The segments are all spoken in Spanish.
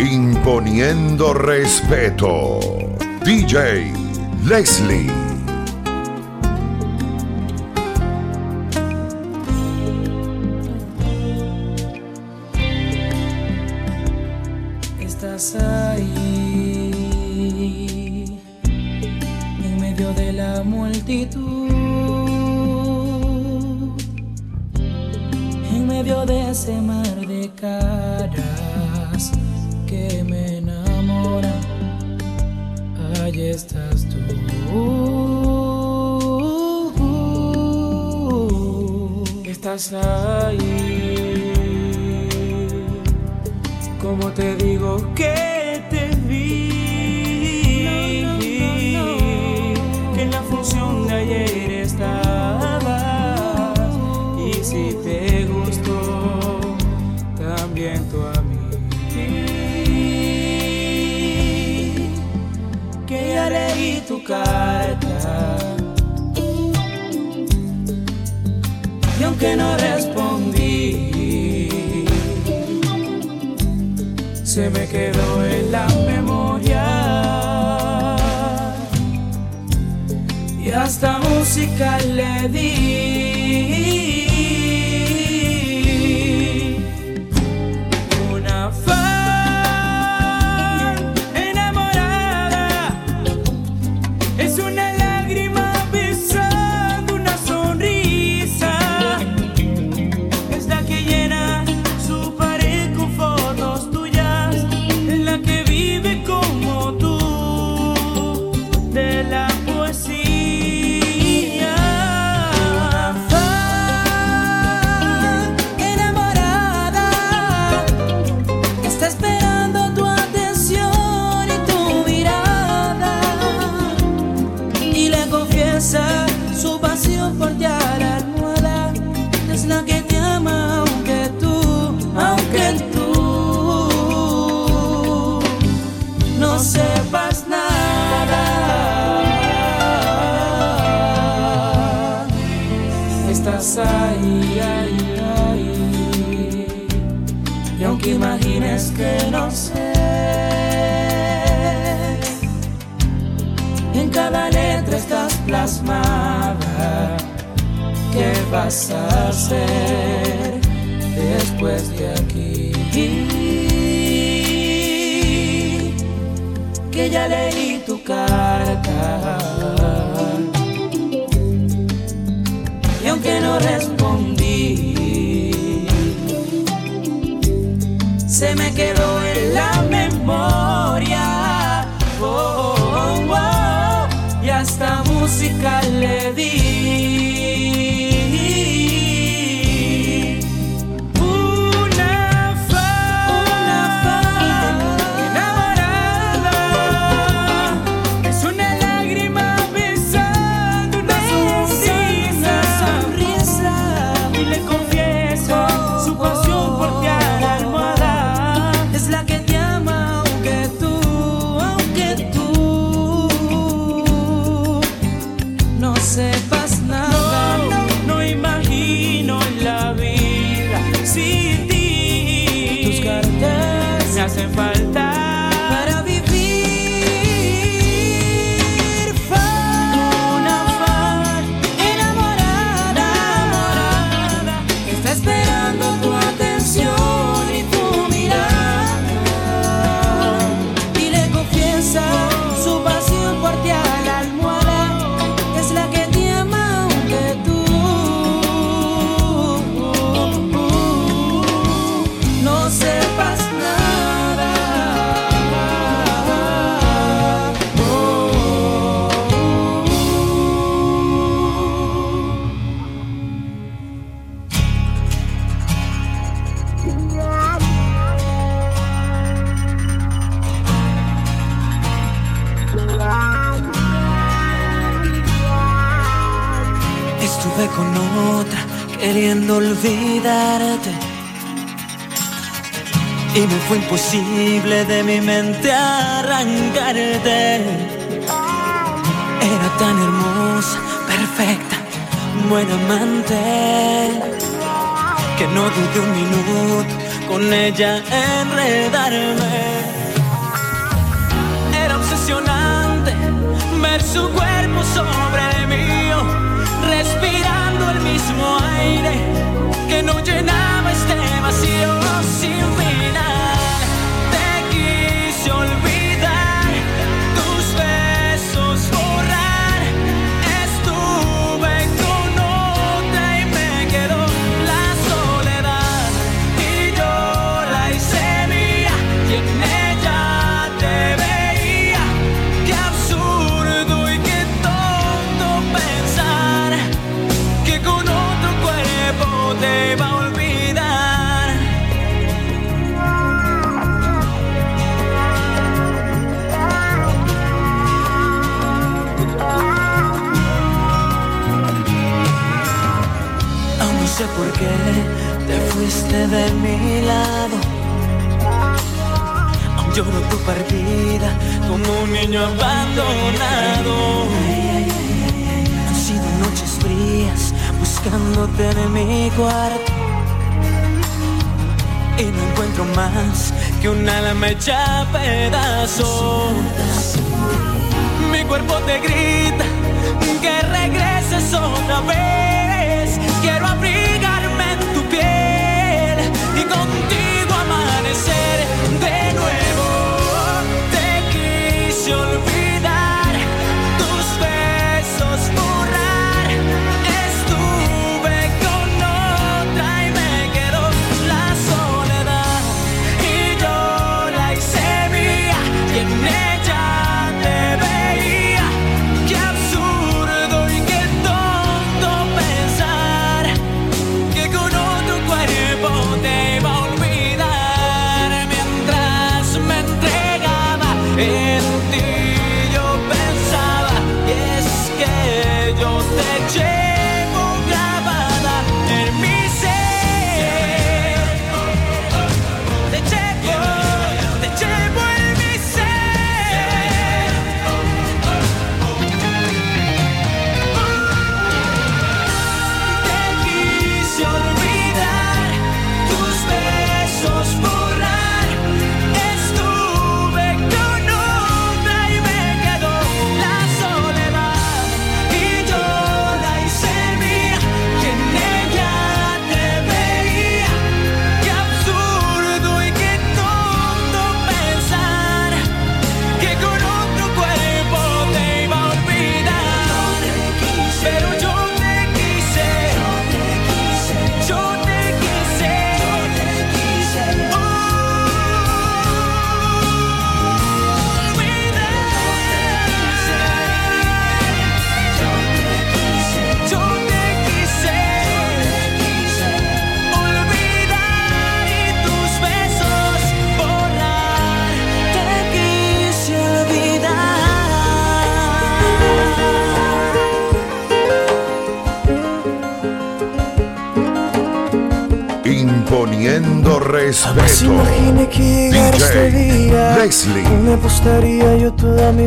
imponiendo respeto. DJ Leslie. Estás ahí en medio de la multitud, en medio de ese mar estás tú. Estás ahí. Como te digo que te vi. Que en la función de ayer aunque no respondí, se me quedó en la memoria. Y hasta música le di. La que te ama, aunque tú, aunque tú no sepas nada. Estás ahí, ahí, ahí. Y aunque imagines que no sé. En cada letra estás plasmada. ¿Qué vas a hacer después de aquí? Que ya leí tu carta. Y aunque no respondí, se me quedó en la memoria. Oh, oh, oh, y hasta música le di. queriendo olvidarte. Y me fue imposible de mi mente arrancarte. Era tan hermosa, perfecta, buena amante, que no dudé un minuto con ella enredarme. Era obsesionante ver su cuerpo sobre el mío, respirar el mismo aire que no llenaba este vacío sin final. Te quise olvidar. por qué te fuiste de mi lado. Aún lloro tu partida como un niño abandonado. Han sido noches frías buscándote en mi cuarto. Y no encuentro más que un alma hecha pedazos. Mi cuerpo te grita que regreses otra vez you'll be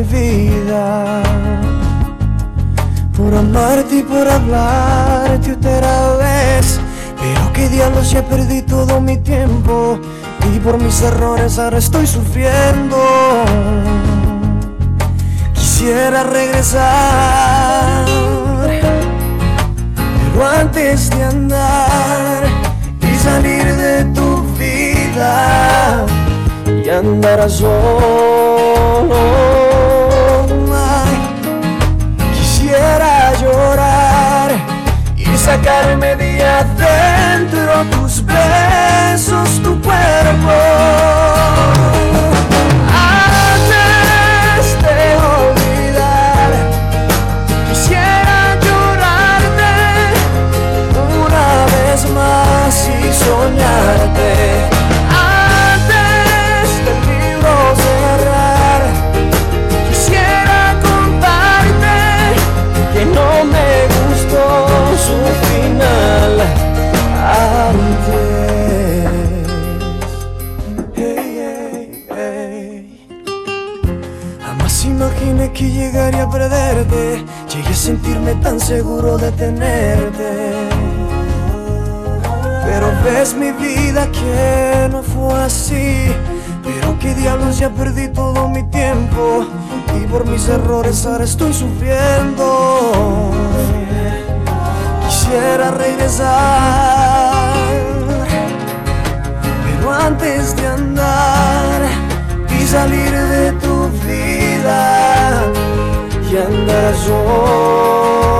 vida. Por amarte y por hablarte otra vez. Pero que diablos ya perdí todo mi tiempo. Y por mis errores ahora estoy sufriendo. Quisiera regresar. Pero antes de andar y salir de tu vida y andar a solo. sacarme de adentro tus besos, tu cuerpo. llegaría a perderte. Llegué a sentirme tan seguro de tenerte. Pero ves mi vida que no fue así. Pero qué diablos ya perdí todo mi tiempo. Y por mis errores ahora estoy sufriendo. Quisiera regresar. Pero antes de andar y salir de tu y andar solo.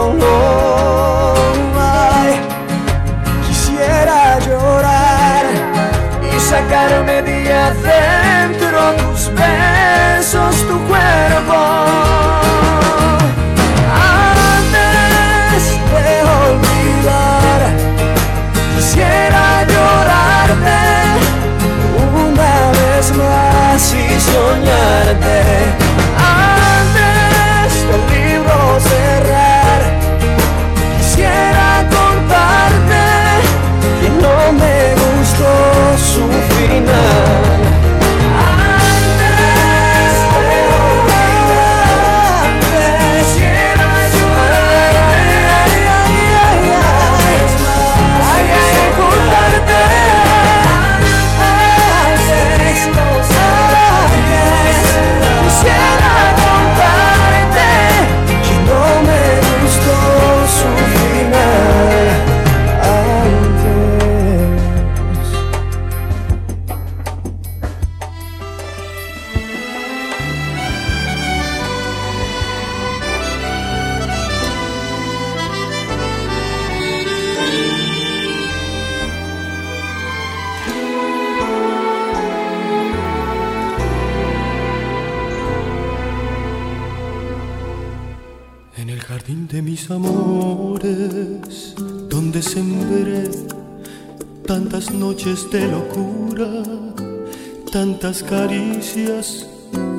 sacarme de adentro tus besos, tu cuerpo. Antes de olvidar, quisiera llorarte una vez más y soñarte. Quisiera contarte que no me su final. Tantas caricias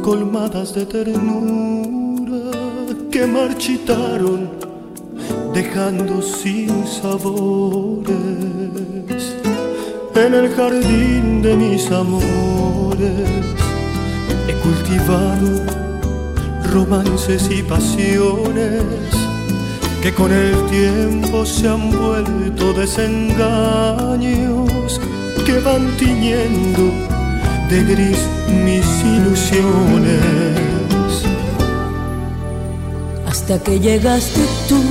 colmadas de ternura que marchitaron dejando sin sabores en el jardín de mis amores. He cultivado romances y pasiones que con el tiempo se han vuelto desengaños que van tiñendo de gris mis ilusiones. Hasta que llegaste tú,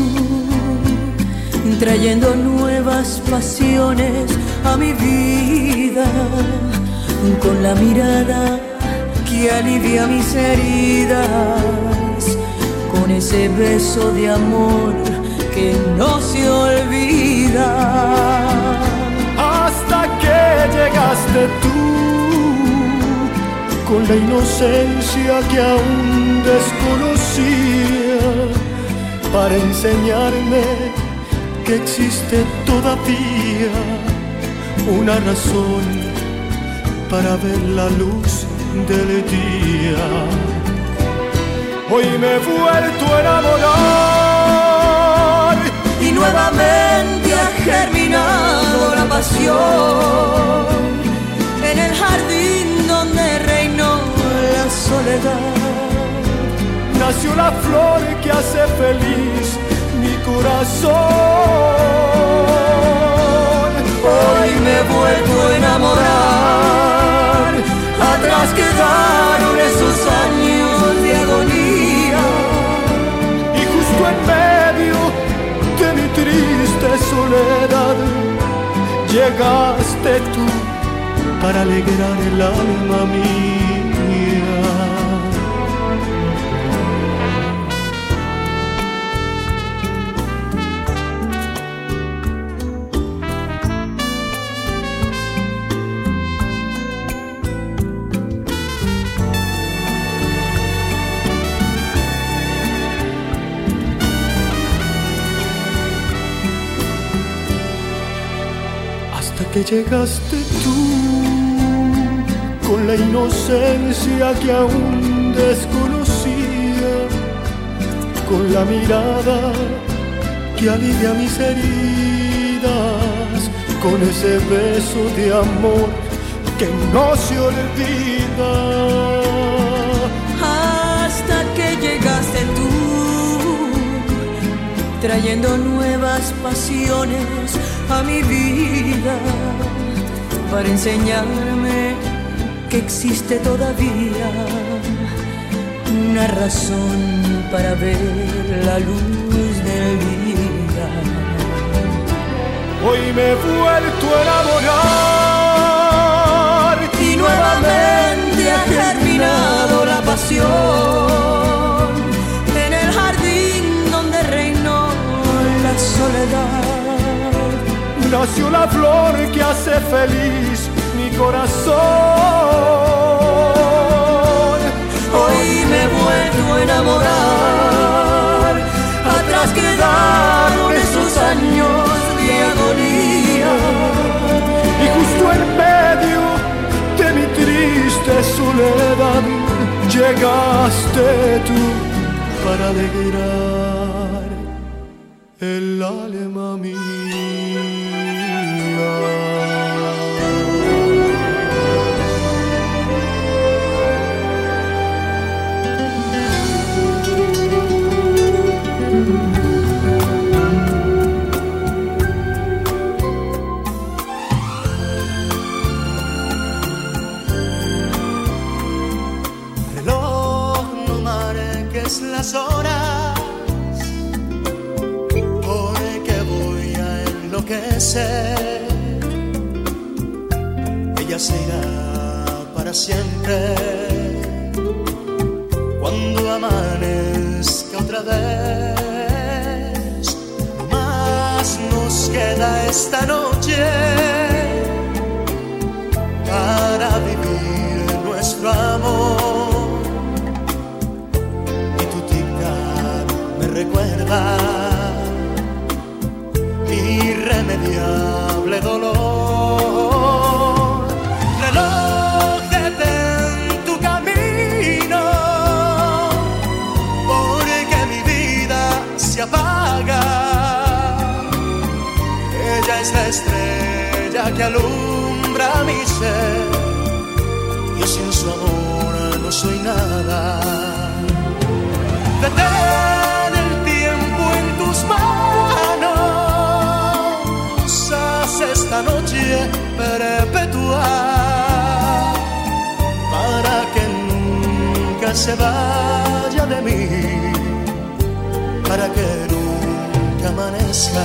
trayendo nuevas pasiones a mi vida, con la mirada que alivia mis heridas, con ese beso de amor que no se olvida con la inocencia que aún desconocía para enseñarme que existe todavía una razón para ver la luz del día. Hoy me he vuelto a enamorar y nuevamente ha germinado la pasión en el jardín soledad. Nació la flor que hace feliz mi corazón. Hoy me vuelvo a enamorar, atrás quedaron esos años de agonía. Y justo en medio de mi triste soledad, llegaste tú para alegrar el alma mía. Que llegaste tú con la inocencia que aún desconocía, con la mirada que alivia mis heridas, con ese beso de amor que no se olvida. Hasta que llegaste tú, trayendo nuevas pasiones a mi vida para enseñarme que existe todavía una razón para ver la luz del día. Hoy me he vuelto a enamorar y nuevamente ha germinado la pasión en el jardín donde reinó la soledad. Nació la flor que hace feliz mi corazón. Hoy me he vuelto a enamorar, atrás quedaron esos años de agonía. Y justo en medio de mi triste soledad llegaste tú para alegrar el alma enloquecer. Ella se irá para siempre cuando amanezca otra vez. Más nos queda esta noche para vivir nuestro amor. recuerda irremediable dolor. Reloj en tu camino, porque mi vida se apaga. Ella es la estrella que alumbra mi ser. Yo sin su amor no soy nada. Noche perpetua para que nunca se vaya de mí, para que nunca amanezca.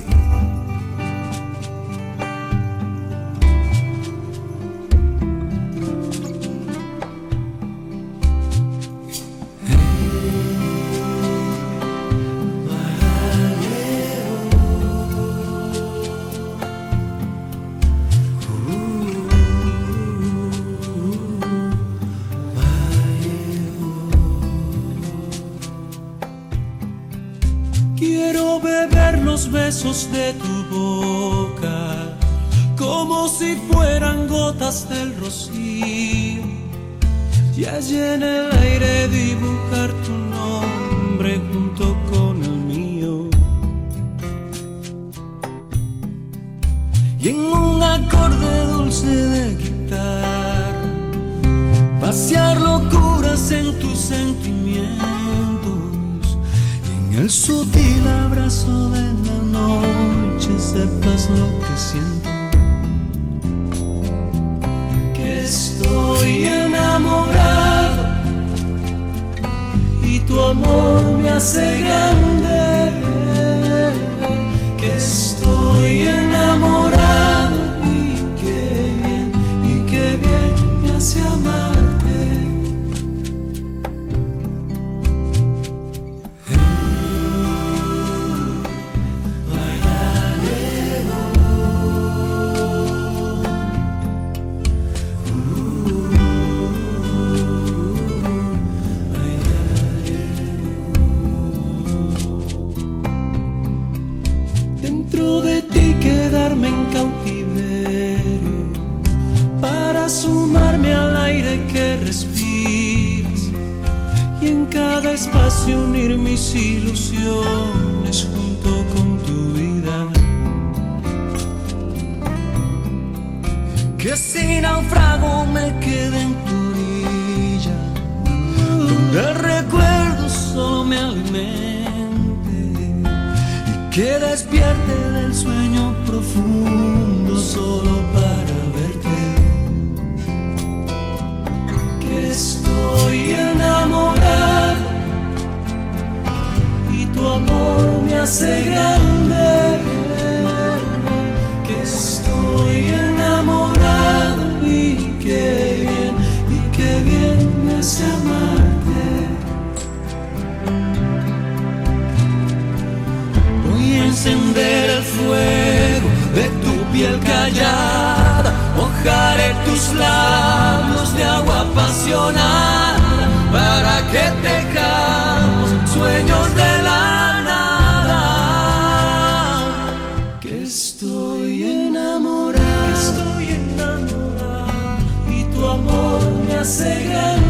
Sutil abrazo de la noche sepas lo que siento. Que estoy enamorado y tu amor me hace grande. Mis ilusiones junto con tu vida. Que si naufrago me quede en tu orilla, donde el recuerdo solo me alimente que despierte del sueño profundo solo para tu amor me hace grande. Que estoy enamorado y qué bien, y qué bien me hace amarte. Voy a encender el fuego de tu piel callada, mojaré tus labios de agua apasionada para que tejamos sueños de amor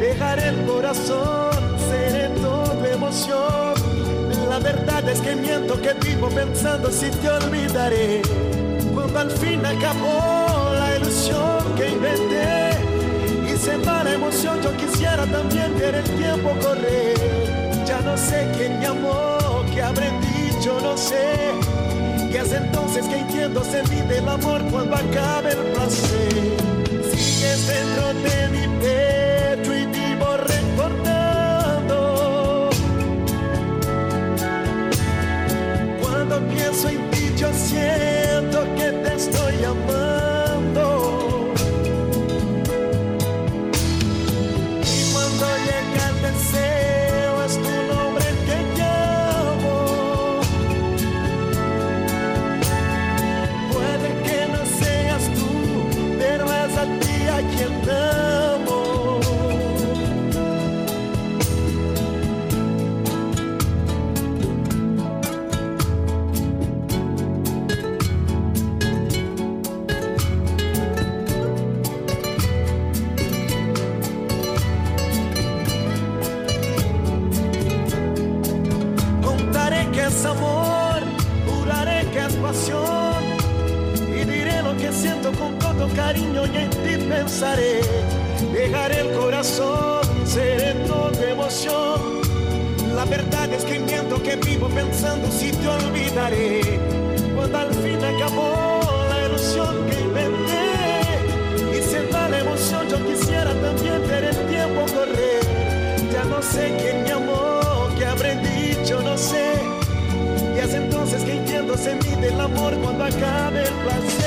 dejaré el corazón, seré todo emoción. La verdad es que miento que vivo pensando si te olvidaré. Cuando al fin acabó la ilusión que inventé y se va la emoción, yo quisiera también ver el tiempo correr. Ya no sé quién me amó, qué habré dicho, no sé. Y es entonces que entiendo se mide el amor cuando acabe el placer dentro de mi pecho y vivo recordando. Cuando pienso en ti, yo siento. cariño y en ti pensaré. Dejaré el corazón, seré todo emoción. La verdad es que miento que vivo pensando si te olvidaré. Cuando al fin acabó la ilusión que inventé. Y se va la emoción, yo quisiera también ver el tiempo correr. Ya no sé quién me amó, qué habré dicho, no sé. Y hace entonces que entiendo se mide el amor cuando acabe el placer.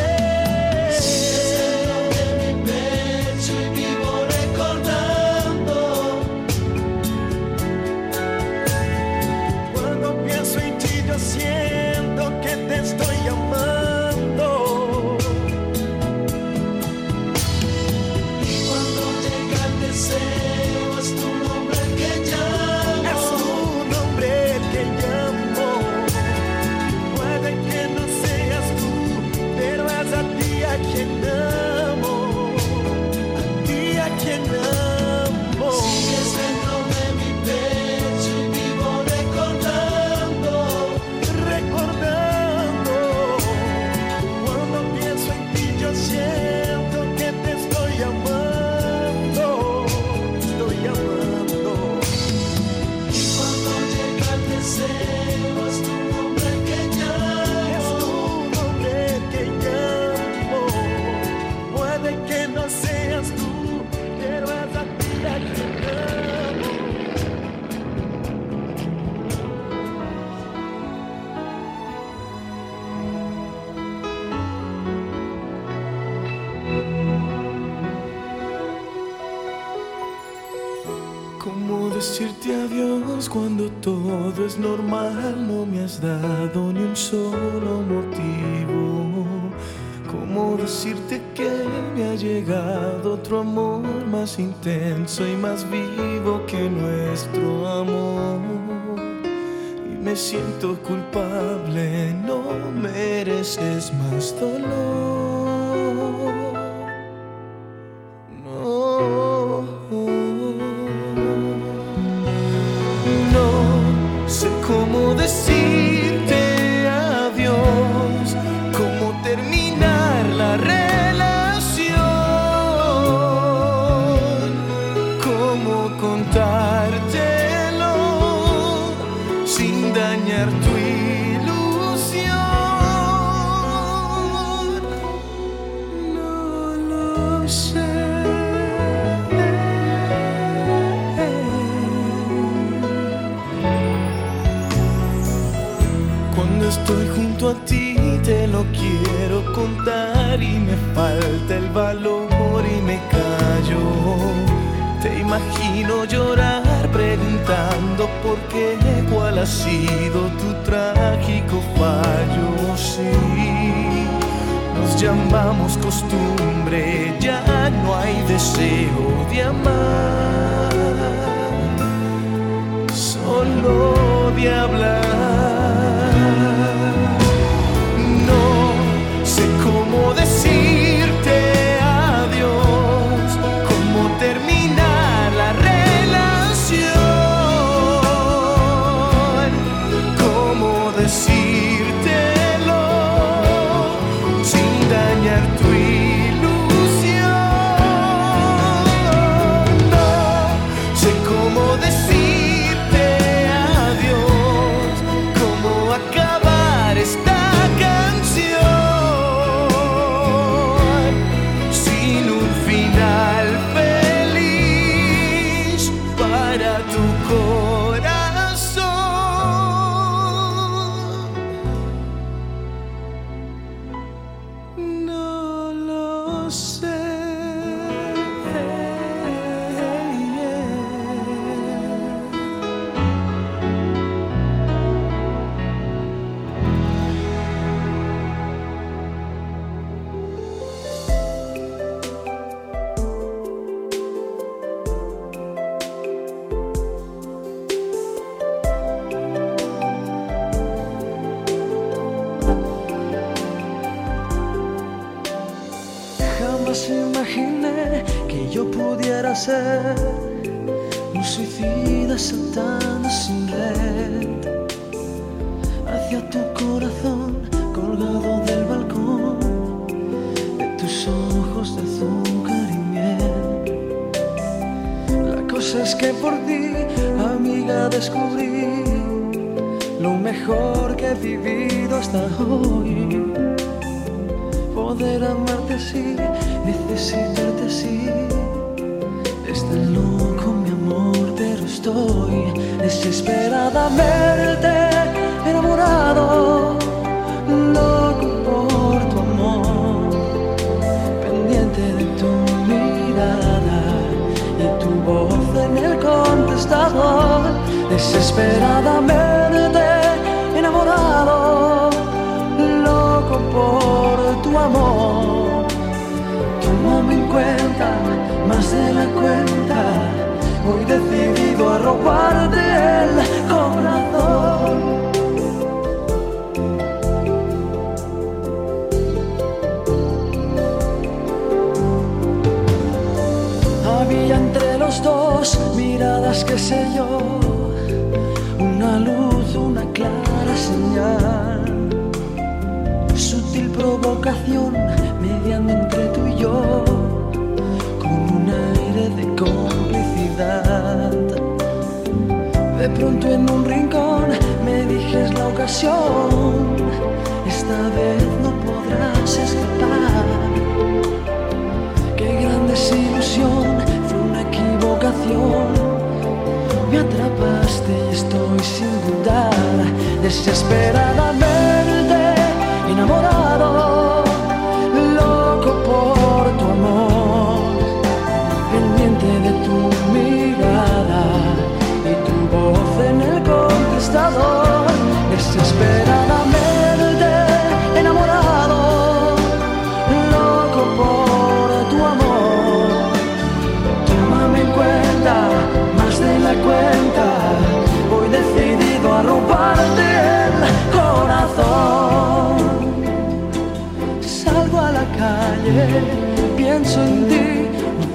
imagino llorar preguntando por qué, cuál ha sido tu trágico fallo. Sí, nos llamamos costumbre, ya no hay deseo de amar, solo de hablar. He vivido hasta hoy. Poder amarte así, necesitarte así Está loco mi amor, pero estoy desesperadamente enamorado, loco por tu amor, pendiente de tu mirada y tu voz en el contestador, desesperadamente amor. Tómame en cuenta más de la cuenta. Hoy decidido a robarte el corazón. Había entre los dos miradas que sé yo, una luz, una clara señal, mediando entre tú y yo de complicidad. De pronto en un rincón me dijes la ocasión, esta vez no podrás escapar. Qué gran desilusión, fue una equivocación. Me atrapaste y estoy sin dudar, desesperadamente enamorado, pienso en ti,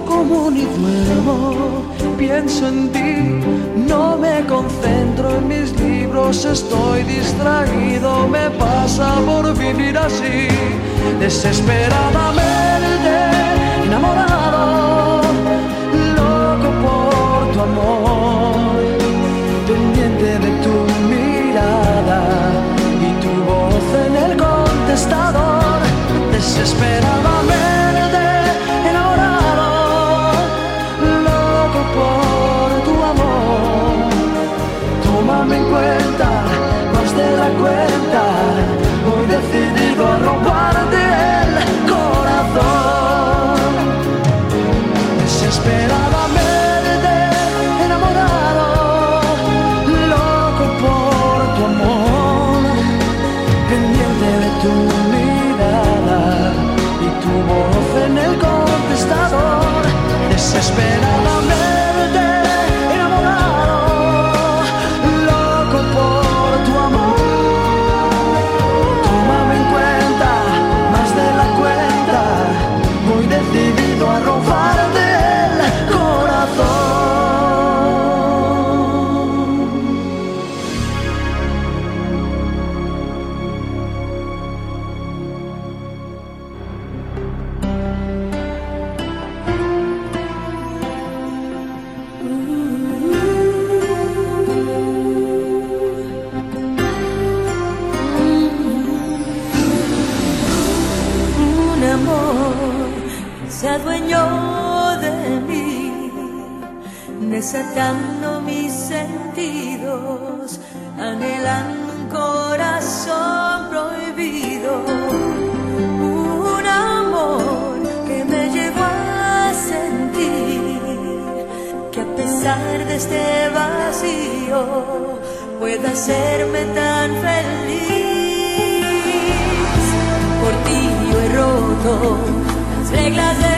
como ni duermo, pienso en ti, no me concentro en mis estoy distraído, me pasa por vivir así, desesperadamente vacío pueda hacerme tan feliz. Por ti yo he roto las reglas de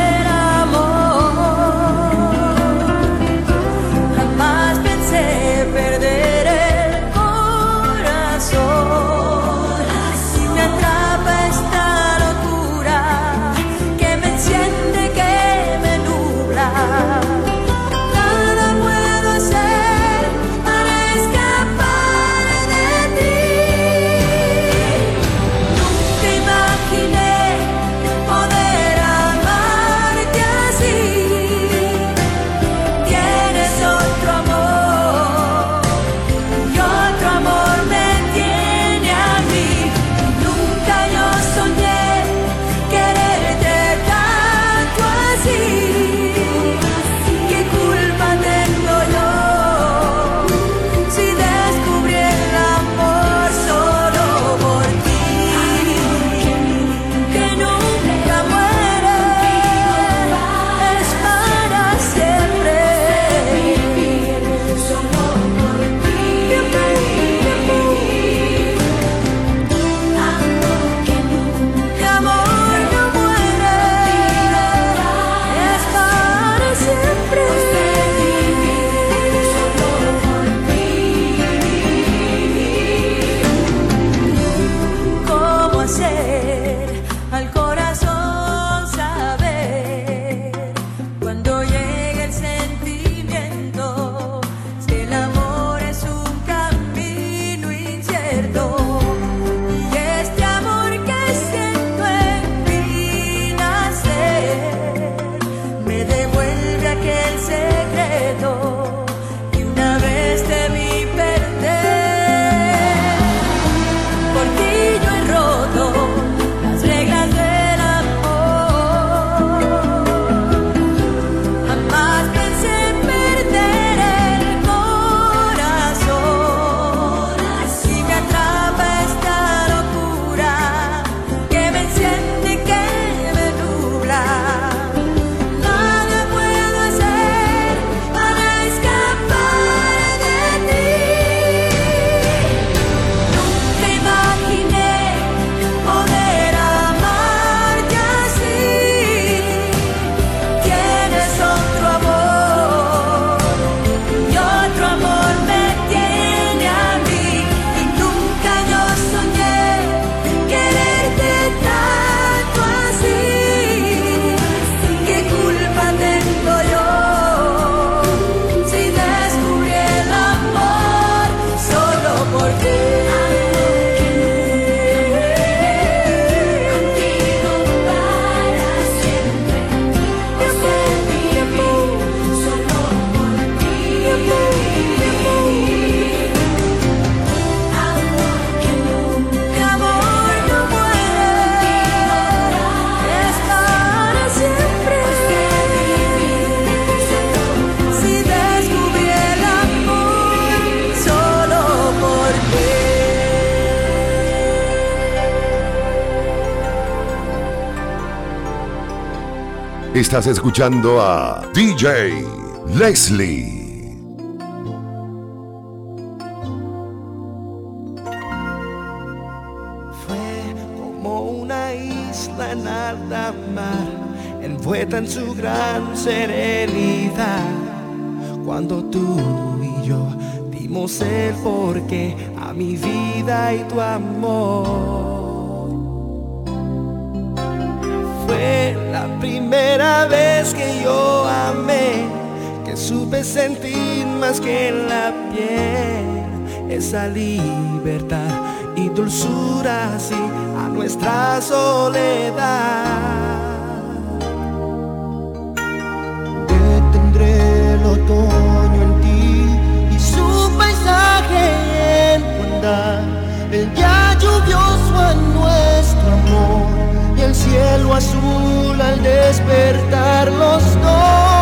Estás escuchando a DJ Leslie. Fue como una isla en alta mar, envuelta en su gran serenidad. Cuando tú y yo dimos el porqué a mi vida y tu amor. primera vez que yo amé, que supe sentir más que en la piel esa libertad y dulzura así a nuestra soledad. Detendré el otoño en ti y su paisaje en el ya lluvioso en nuestro amor cielo azul al despertar los dos.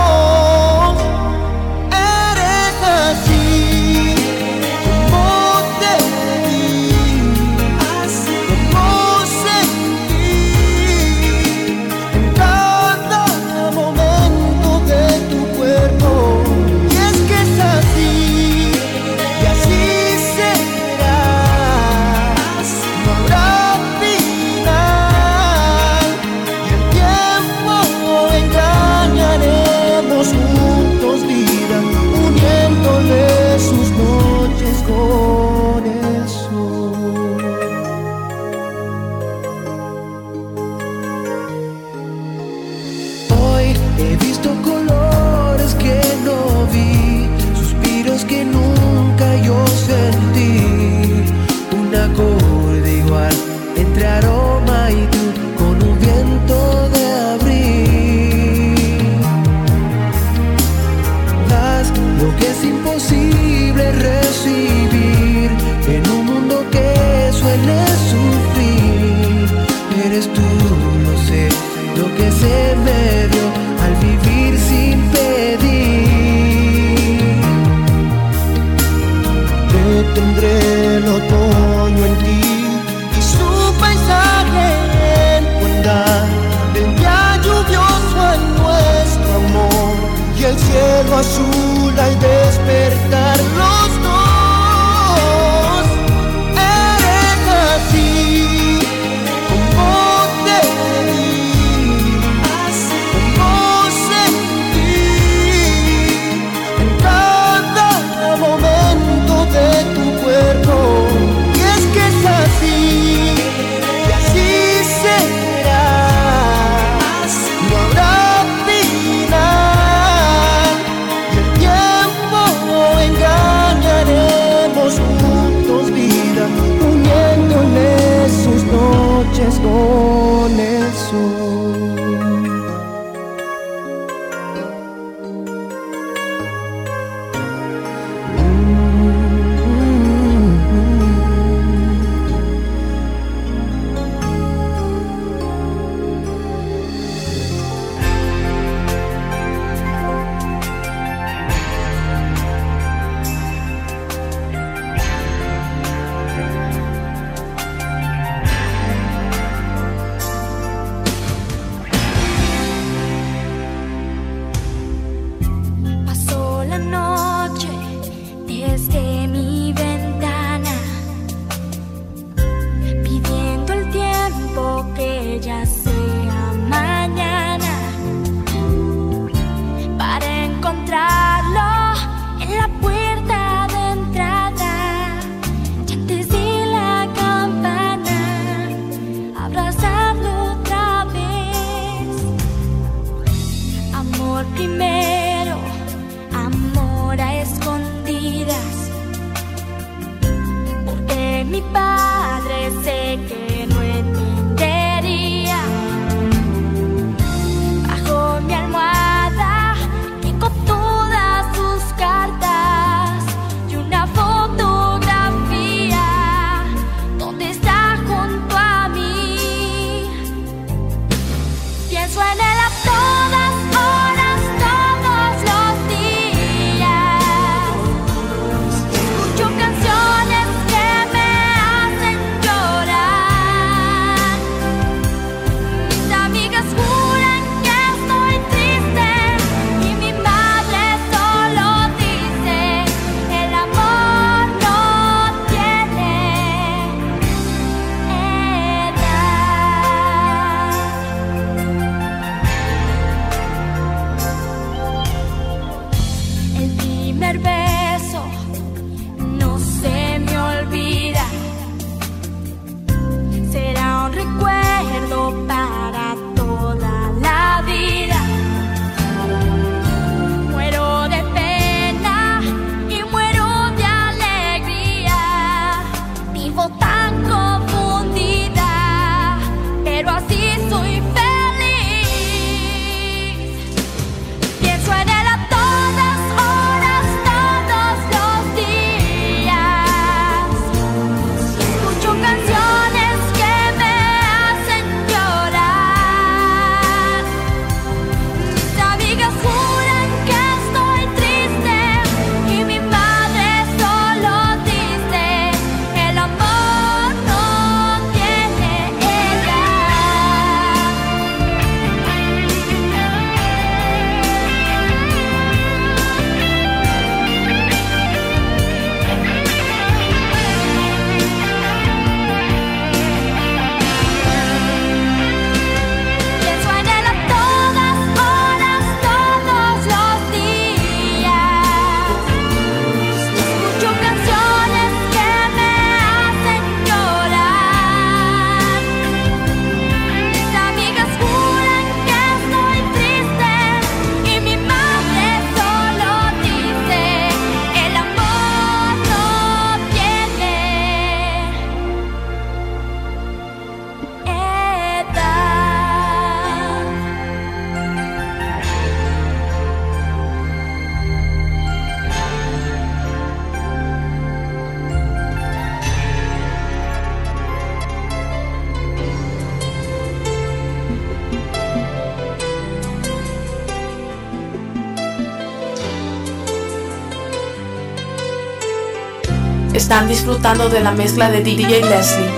Están disfrutando de la mezcla de DJ Leslie.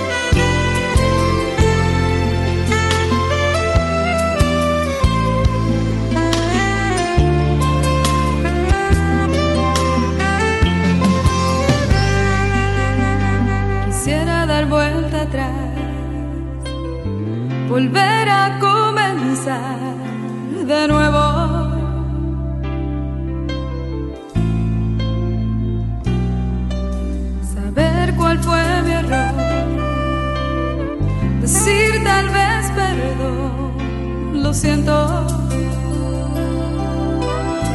decir tal vez perdón, lo siento.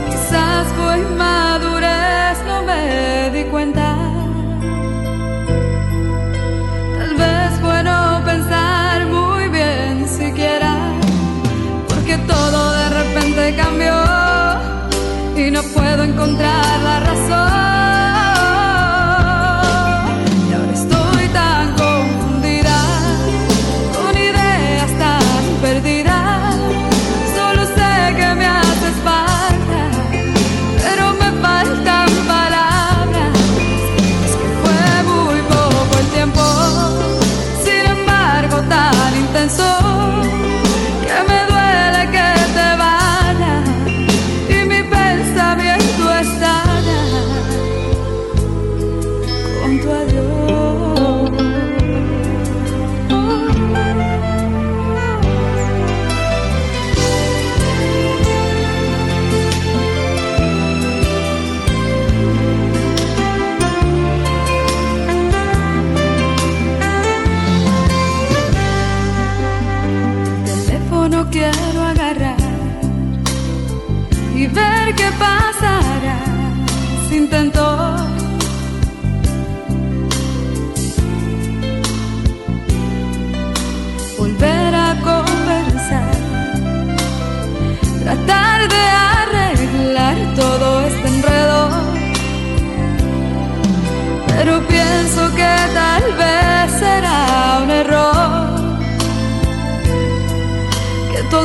Quizás fue madurez, no me di cuenta. Tal vez bueno pensar muy bien siquiera, porque todo de repente cambió y no puedo encontrar la razón.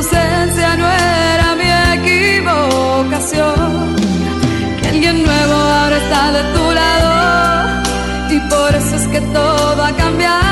Ausencia no era mi equivocación, que alguien nuevo ahora está de tu lado y por eso es que todo ha cambiado.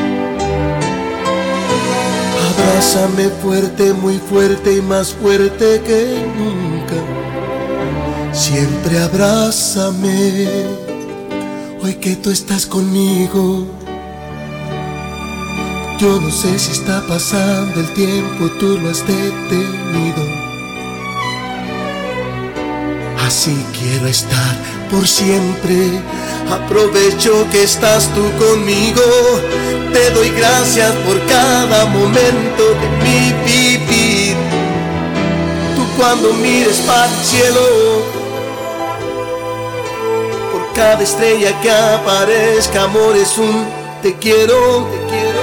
Abrázame fuerte, muy fuerte y más fuerte que nunca. Siempre abrázame, hoy que tú estás conmigo. Yo no sé si está pasando el tiempo, tú lo has detenido. Así quiero estar por siempre. Aprovecho que estás tú conmigo. Te doy gracias por cada momento de mi vivir. Tú cuando mires para el cielo, por cada estrella que aparezca, amor es un te quiero, te quiero.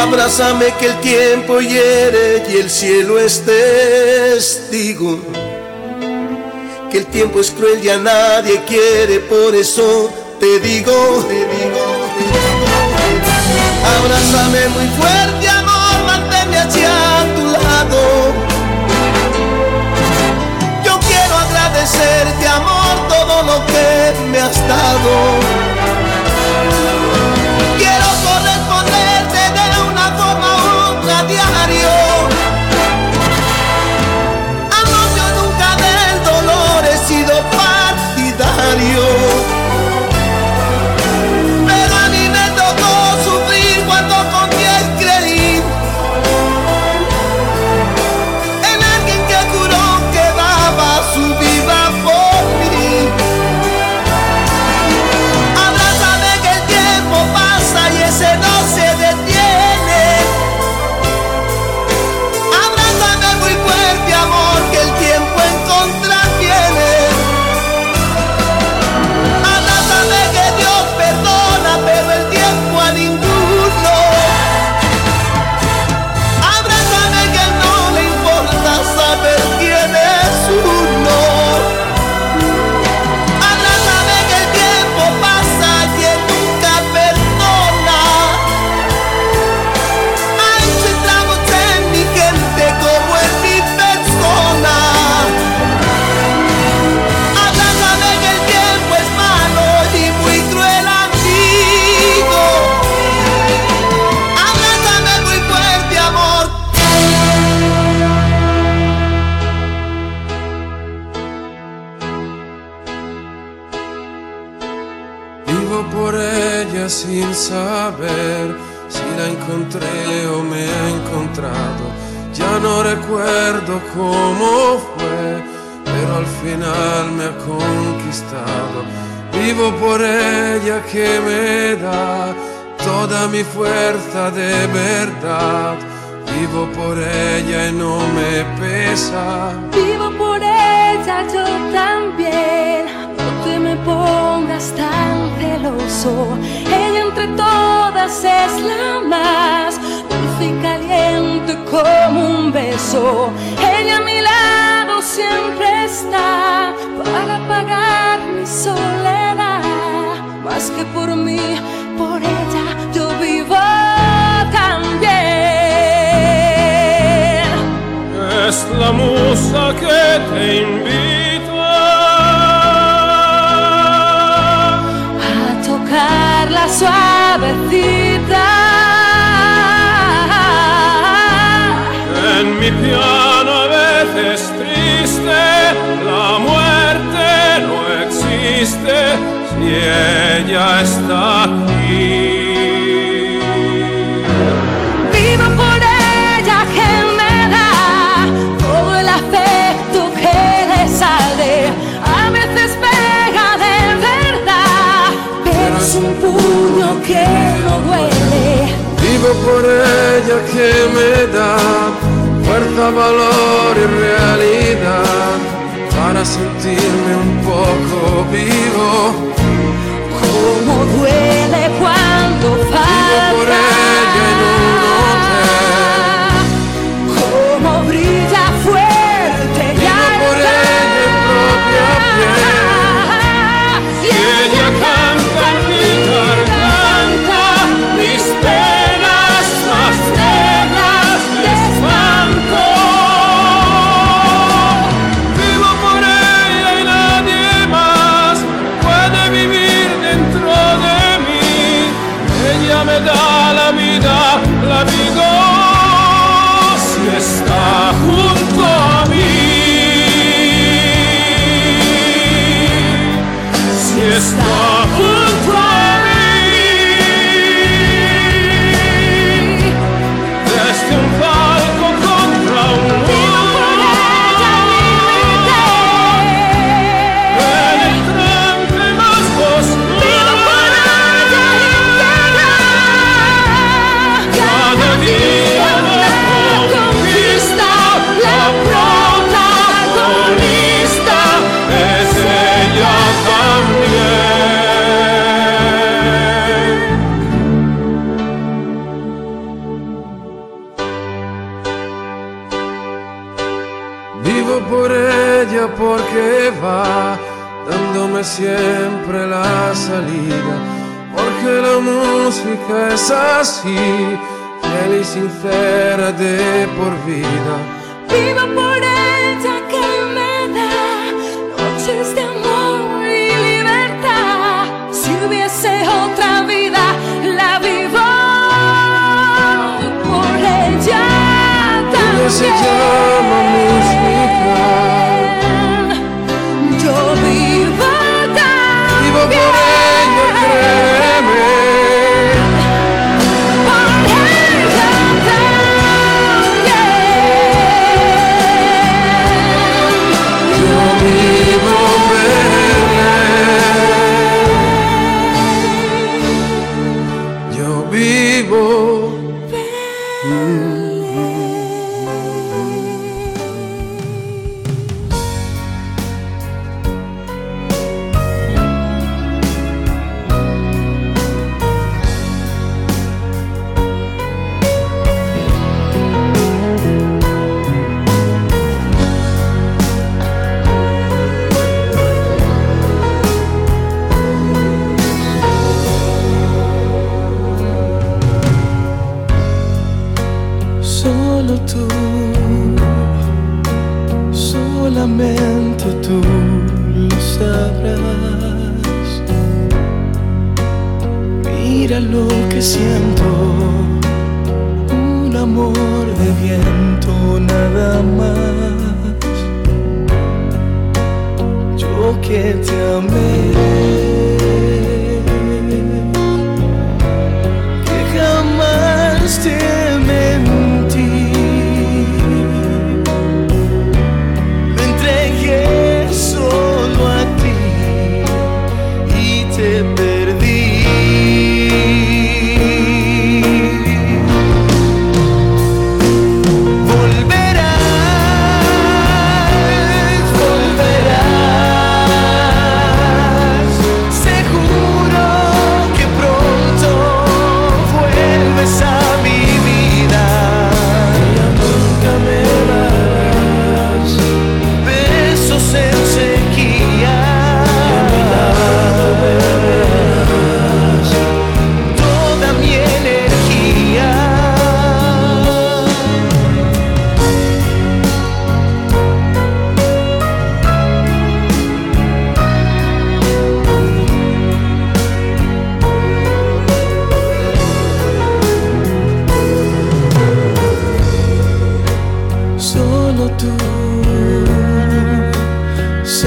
Abrázame que el tiempo hiere y el cielo es testigo que el tiempo es cruel y a nadie quiere, por eso te te digo, te digo, Abrázame muy fuerte, amor, manténme hacia tu lado. Yo quiero agradecerte, amor, todo lo que me has dado. Quiero corresponderte de una forma u otra diario.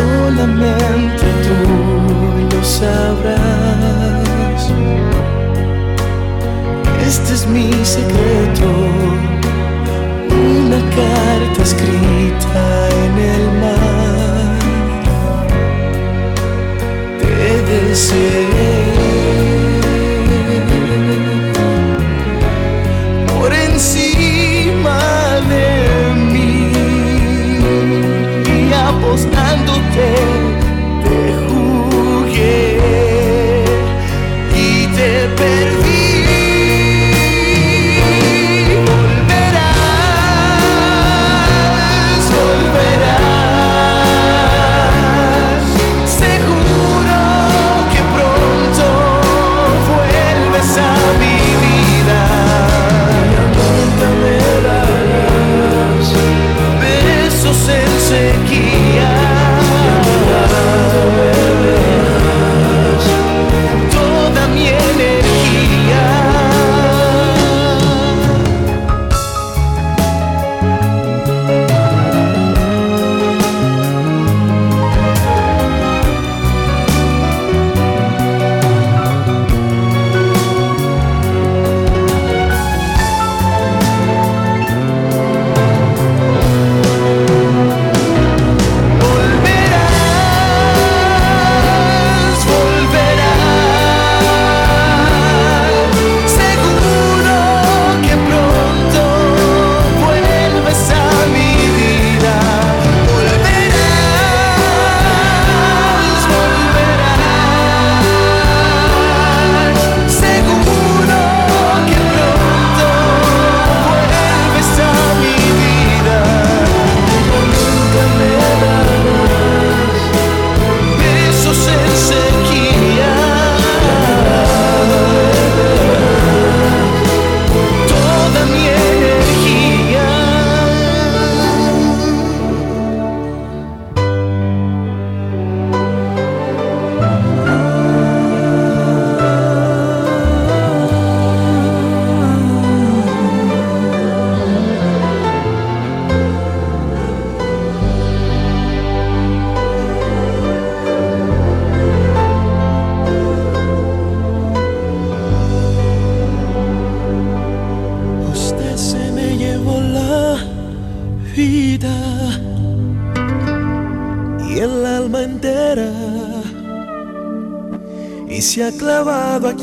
solamente tú lo sabrás. Este es mi secreto, una carta escrita en el mar. Te deseé por encima.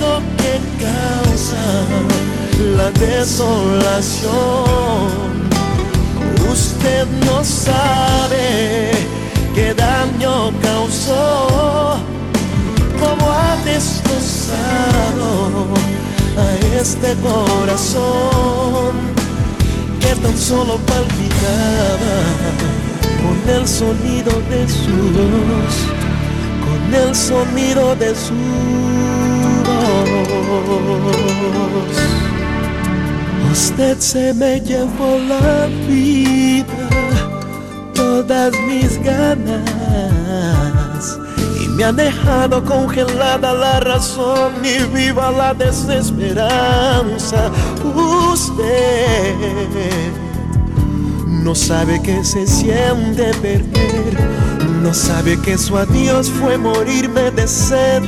miedo que causa la desolación. Usted no sabe qué daño causó como ha destrozado a este corazón que tan solo palpitaba con el sonido de su voz, con el sonido de su. Usted se me llevó la vida, todas mis ganas y me ha dejado congelada la razón y viva la desesperanza. Usted no sabe que se siente perder, no sabe que su adiós fue morirme de sed,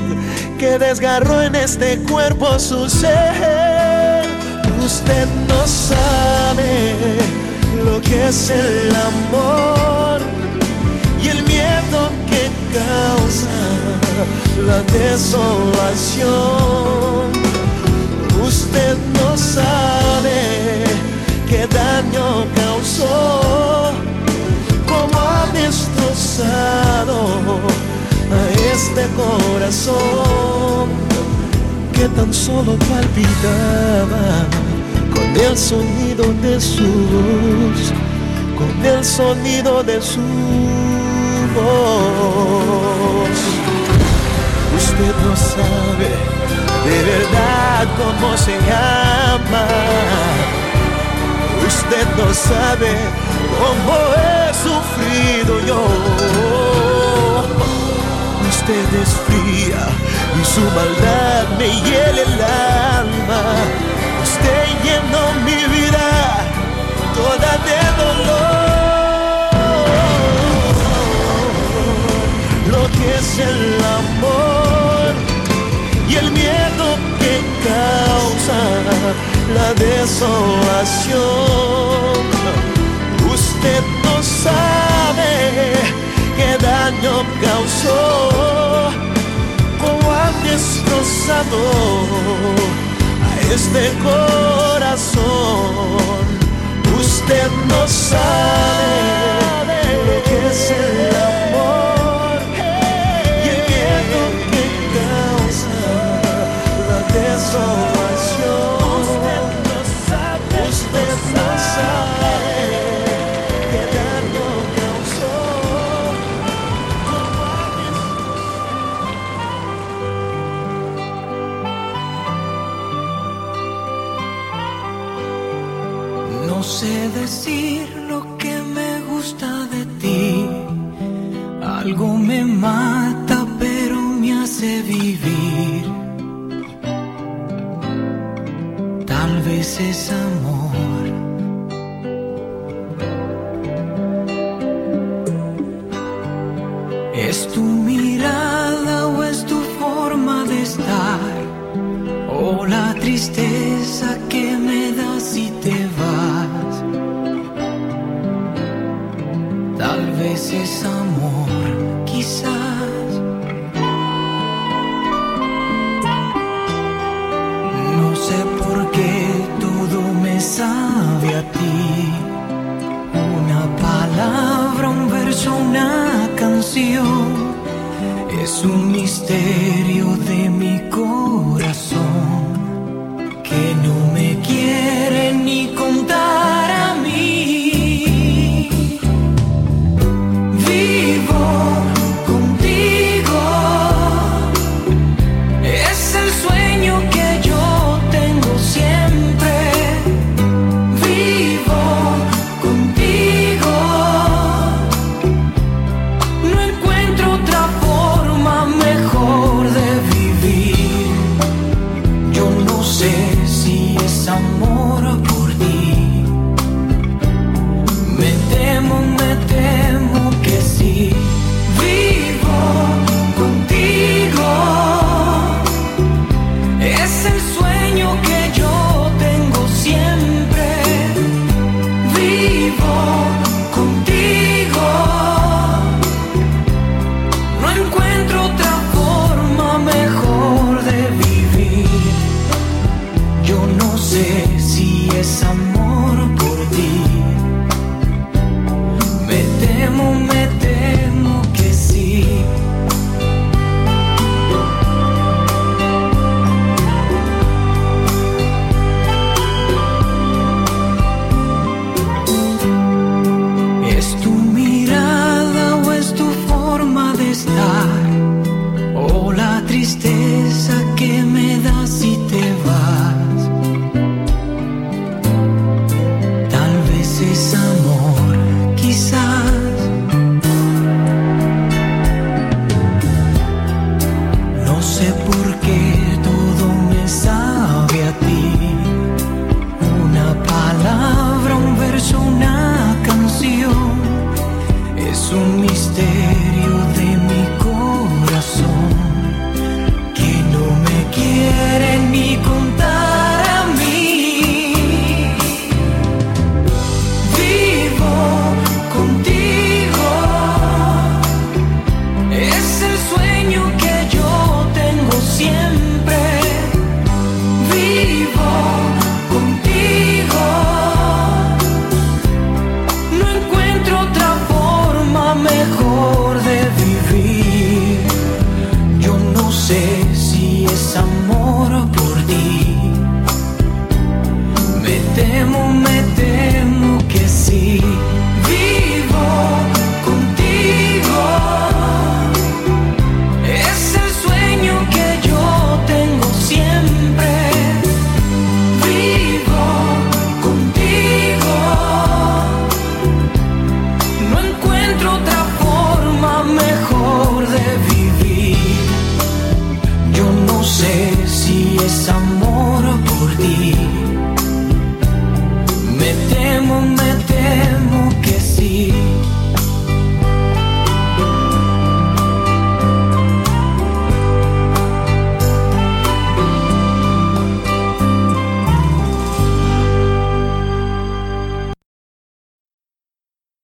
que desgarró en este cuerpo su ser. Usted no sabe lo que es el amor y el miedo que causa la desolación. Usted no sabe qué daño causó, cómo ha destrozado este corazón que tan solo palpitaba con el sonido de su voz, con el sonido de su voz. Usted no sabe de verdad cómo se llama. Usted no sabe cómo he sufrido yo usted es fría y su maldad me hiela el alma. Usted llenó mi vida toda de dolor. Lo que es el amor y el miedo que causa la desolación. Usted no sabe qué daño causó, como ha destrozado a este corazón. Usted no sabe lo que es el amor y el miedo que causa la desolación. Usted no sabe. Sé decir lo que